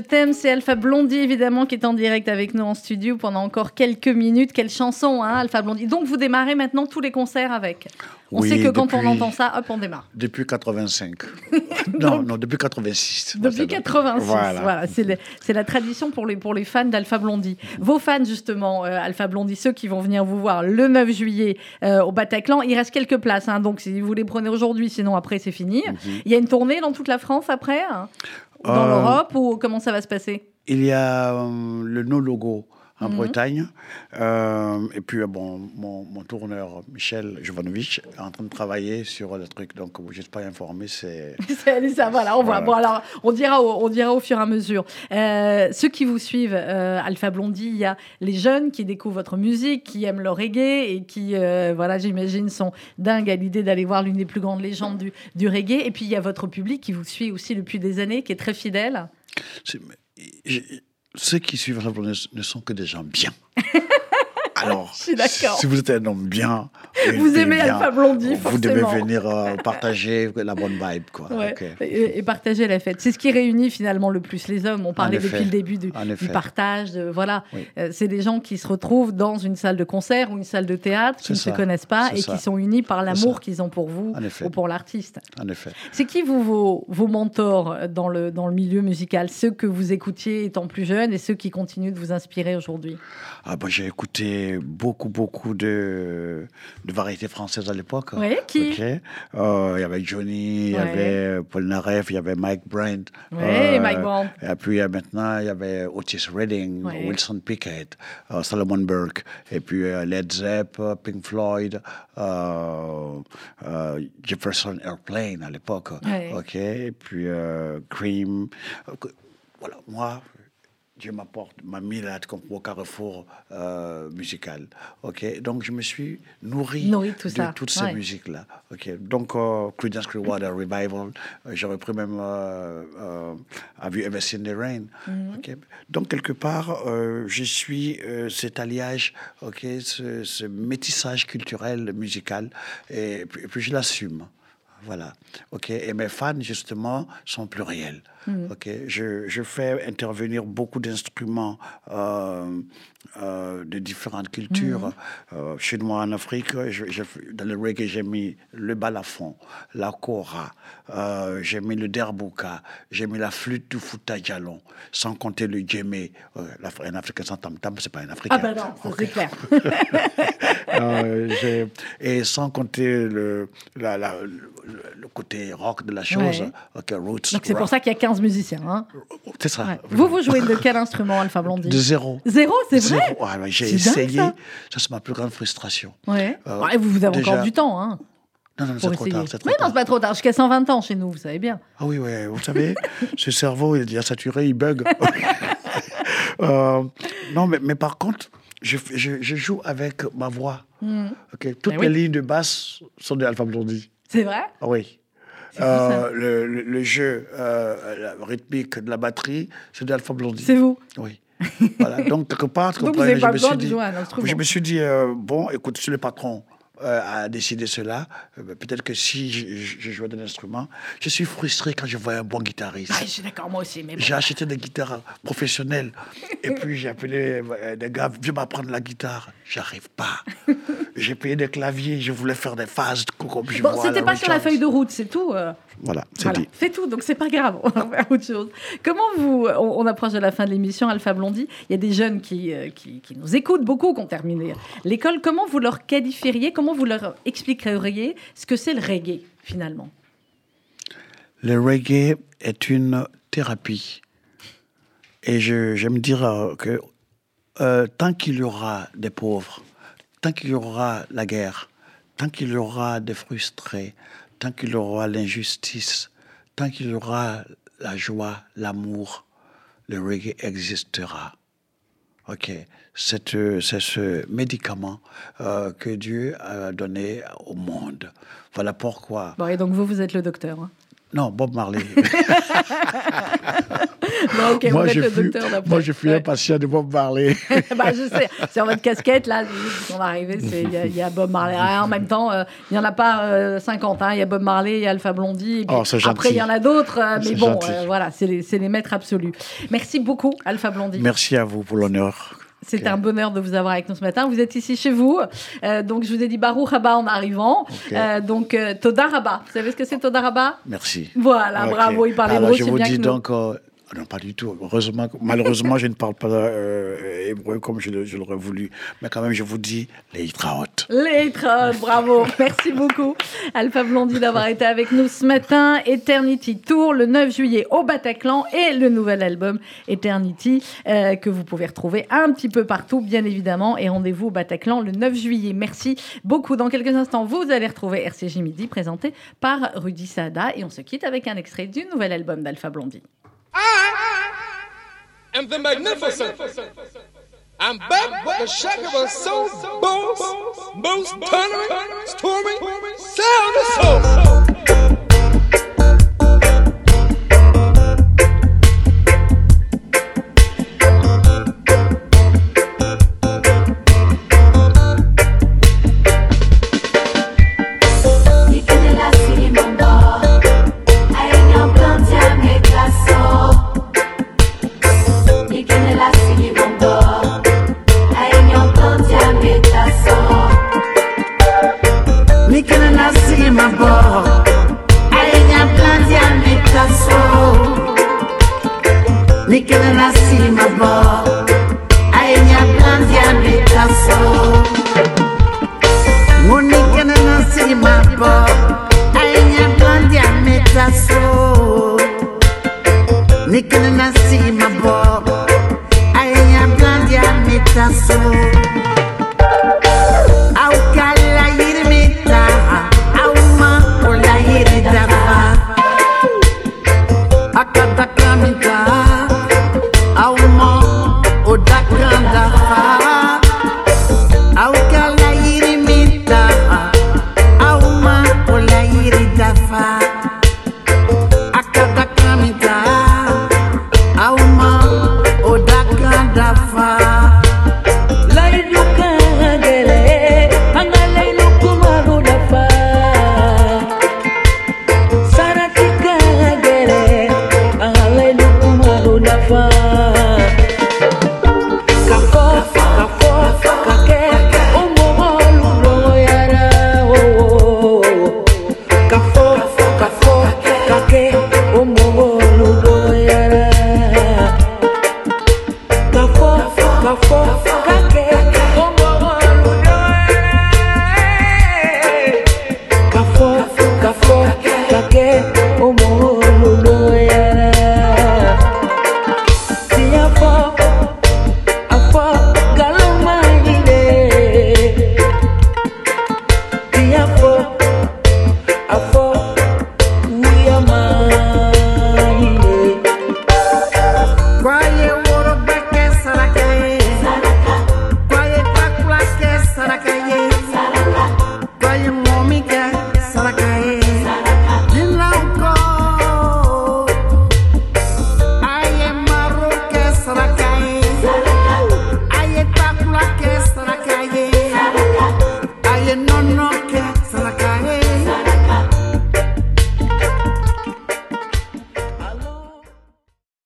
S3: t'aime,
S1: c'est Alpha Blondie évidemment qui est en direct avec nous en studio pendant encore quelques minutes. Quelle chanson, hein, Alpha Blondie. Donc vous démarrez maintenant tous les concerts avec. On
S2: Oui,
S1: sait que quand on entend ça, hop, on démarre.
S2: Depuis 85. non, non, depuis 86.
S1: Depuis
S2: Voilà.
S1: 86, voilà,
S2: Voilà.
S1: c'est la tradition pour les, pour les fans d'Alpha Blondie. Vos fans, justement, euh, Alpha Blondie, ceux qui vont venir vous voir le 9 juillet euh, au Bataclan, il reste quelques places, hein, donc si vous les prenez aujourd'hui, sinon après c'est fini. Il y a une tournée dans toute la France après hein? Dans.
S2: Euh,
S1: l'Europe ou comment ça va se passer?
S2: Il y a euh, le No En
S1: Mhm.
S2: Bretagne. Euh, et puis, euh, bon, mon, mon tourneur, Michel Jovanovic, est en train de travailler sur le truc. Donc, je ne suis pas informé. C'est.
S1: C'est ça, voilà, on voit.
S2: Voilà.
S1: Bon, alors, on dira, au, on dira au fur et à mesure. Euh, ceux qui vous suivent, euh, Alpha Blondie, il y a les jeunes qui découvrent votre musique, qui aiment le reggae et qui, voilà, j'imagine, sont dingues à l'idée d'aller voir l'une des plus grandes légendes du, du reggae. Et puis, il y a votre public qui vous suit aussi depuis des années, qui est très fidèle.
S2: c'est- j'ai- Ceux qui suivent la ne, ne sont que des gens bien. Alors,
S1: Je suis d'accord.
S2: si vous êtes un homme bien,
S1: Vous aimez
S2: bien,
S1: Alpha Blondie,
S2: vous devez venir euh, partager la bonne vibe, quoi.
S1: Ouais. Et, et partager la fête. C'est ce qui réunit finalement le plus les hommes. On parlait depuis le début du, partage. De, voilà,
S2: Oui.
S1: Euh, c'est des gens qui se retrouvent dans une salle de concert ou une salle de théâtre, qui ne se connaissent pas et
S2: ça.
S1: qui sont unis par l'amour qu'ils ont pour vous ou pour l'artiste.
S2: En effet.
S1: C'est qui vous vos, vos mentors euh, dans le, dans le milieu musical? Ceux que vous écoutiez étant plus jeune et ceux qui continuent de vous inspirer aujourd'hui?
S2: Ah, bah, j'ai écouté beaucoup, beaucoup de, de variétés françaises à l'époque.
S1: Oui, qui?
S2: Euh, Il y avait Johnny, il y avait Paul Naref, il y avait Mike Brand.
S1: Oui,
S2: Euh,
S1: Mike Brand.
S2: Et puis euh, maintenant, il y avait Otis Redding,
S1: Ouais.
S2: Wilson Pickett, euh, Solomon Burke, et puis euh, Led Zepp, euh, Pink Floyd, euh, euh, Jefferson Airplane à l'époque.
S1: Ouais.
S2: Ok. Et puis euh, Cream. Euh, Voilà, moi. Dieu m'apporte, m'a mis là comme au carrefour euh, musical. Ok, donc je me suis nourri,
S1: Nourri de tout
S2: de
S1: ça,
S2: toutes
S1: ouais.
S2: ces musiques-là. Ok, donc euh, Creedence Clearwater Revival, euh, j'aurais pris même euh, euh, Have You Ever Seen the Rain.
S1: Mhm.
S2: Ok, donc quelque part, je suis cet alliage, ok, ce, ce métissage culturel musical, et puis je l'assume. Voilà. OK. Et mes fans, justement, sont pluriels. OK. Je, je fais intervenir beaucoup d'instruments euh, euh, de différentes cultures. Euh, chez moi en Afrique, je, je- dans le reggae, j'ai mis le balafon, la kora, euh, j'ai mis le derbouka, j'ai mis la flûte du Fouta Djalon, sans compter le djemé. Euh, un Africain sans tam-tam, c'est pas un Africain.
S1: Ah ben non, ça
S2: OK.
S1: c'est clair.
S2: Et sans compter le, la- la- le, le côté rock de la chose,
S1: Ouais.
S2: roots.
S1: Donc c'est pour ça qu'il y a 15 musiciens. hein.
S2: C'est ça.
S1: Ouais. Vous, vous jouez de quel instrument, Alpha Blondie?
S2: De zéro.
S1: Zéro, c'est vrai
S2: Zéro. Ah, ouais, J'ai
S1: dingue,
S2: essayé.
S1: ça.
S2: C'est ma plus grande frustration.
S1: Ouais.
S2: Euh,
S1: Ouais, vous, vous avez encore du temps, hein,
S2: Non, non, c'est trop tard. Trop
S1: Mais non, c'est pas trop tard. Jusqu'à 120 ans chez nous, vous savez bien.
S2: Ah oui, oui, vous savez, ce cerveau, il est déjà saturé, il bug. Euh, non, mais, mais par contre, je, je, je joue avec ma voix. Toutes
S1: Hmm. Eh
S2: les
S1: oui.
S2: lignes de basse sont de Alpha Blondie.
S1: C'est vrai?
S2: Ah oui. Euh, le, le- le jeu euh, rythmique de la batterie, c'est de Alpha Blondie.
S1: C'est vous?
S2: Oui. Voilà. Donc, quelque part,
S1: Donc, vous pas
S2: je me
S1: besoin
S2: suis
S1: de
S2: dit,
S1: instrument.
S2: je me suis dit, euh, bon, écoute, si le patron euh, a décidé cela, euh, ben, peut-être que si je, jouais de l'instrument, je suis frustré quand je vois un bon guitariste.
S1: Ah, je suis d'accord, moi aussi. Mais bon.
S2: J'ai acheté des guitares professionnelles et puis j'ai appelé euh, des gars, viens m'apprendre la guitare. J'arrive pas. j'ai payé des claviers, je voulais faire des phases comme je
S1: Bon,
S2: à
S1: c'était pas sur la feuille de route, c'est tout.
S2: Voilà, c'est
S1: Voilà,
S2: dit.
S1: c'est tout, donc c'est pas grave, on va faire autre chose. Comment vous, on, on approche de la fin de l'émission, Alpha Blondie, il y a des jeunes qui, qui, qui nous écoutent beaucoup, qui ont terminé l'école, comment vous leur qualifieriez, comment vous leur expliqueriez ce que c'est le reggae, finalement?
S2: Le reggae est une thérapie. Et j'aime dire euh, que euh, tant qu'il y aura des pauvres, tant qu'il y aura la guerre, tant qu'il y aura des frustrés, tant qu'il y aura l'injustice, tant qu'il y aura la joie, l'amour, le reggae existera. Ok, c'est euh, ce médicament euh, que Dieu a donné au monde. Voilà pourquoi.
S1: Bon, et donc vous, vous êtes le docteur. hein.
S2: Non, Bob Marley.
S1: Bon, ok,
S2: moi,
S1: vous êtes
S2: je
S1: le
S2: fus,
S1: docteur
S2: moi, je suis
S1: Ouais.
S2: un patient de Bob Marley.
S1: bah, je sais, sur votre casquette, là, on va arriver, il y, a- il y a Bob Marley. Ah, en même temps, euh, il n'y en a pas euh, 50, hein. il y a Bob Marley, il y a Alpha Blondie,
S2: Oh,
S1: après il y en a d'autres, euh, mais bon, euh, voilà, c'est les, c'est les maîtres absolus. Merci beaucoup, Alpha Blondie.
S2: Merci à vous pour l'honneur.
S1: C'est un bonheur de vous avoir avec nous ce matin. Vous êtes ici chez vous. Euh, donc, je vous ai dit Barou Rabat en arrivant. Euh, donc, euh, Toda Rabat. Vous savez ce que c'est Toda Rabat
S2: Merci.
S1: Voilà, bravo. Il parle hébreu,
S2: je vous
S1: bien
S2: dis donc. Euh, non, pas du tout. Heureusement, malheureusement, je ne parle pas euh, hébreu comme je, l'aurais voulu. Mais quand même, je vous dis les Itraot.
S1: Les trolls, bravo, merci beaucoup Alpha Blondie d'avoir été avec nous ce matin. Eternity Tour le 9 juillet au Bataclan et le nouvel album Eternity euh, que vous pouvez retrouver un petit peu partout bien évidemment et rendez-vous au Bataclan le 9 juillet. Merci beaucoup. Dans quelques instants, vous allez retrouver RCJ Midi présenté par Rudy Sada et on se quitte avec un extrait du nouvel album d'Alpha Blondie.
S4: Am the magnificent. I'm back with the shaker of soul, bones, most thundering, storming, sound of.
S5: nasce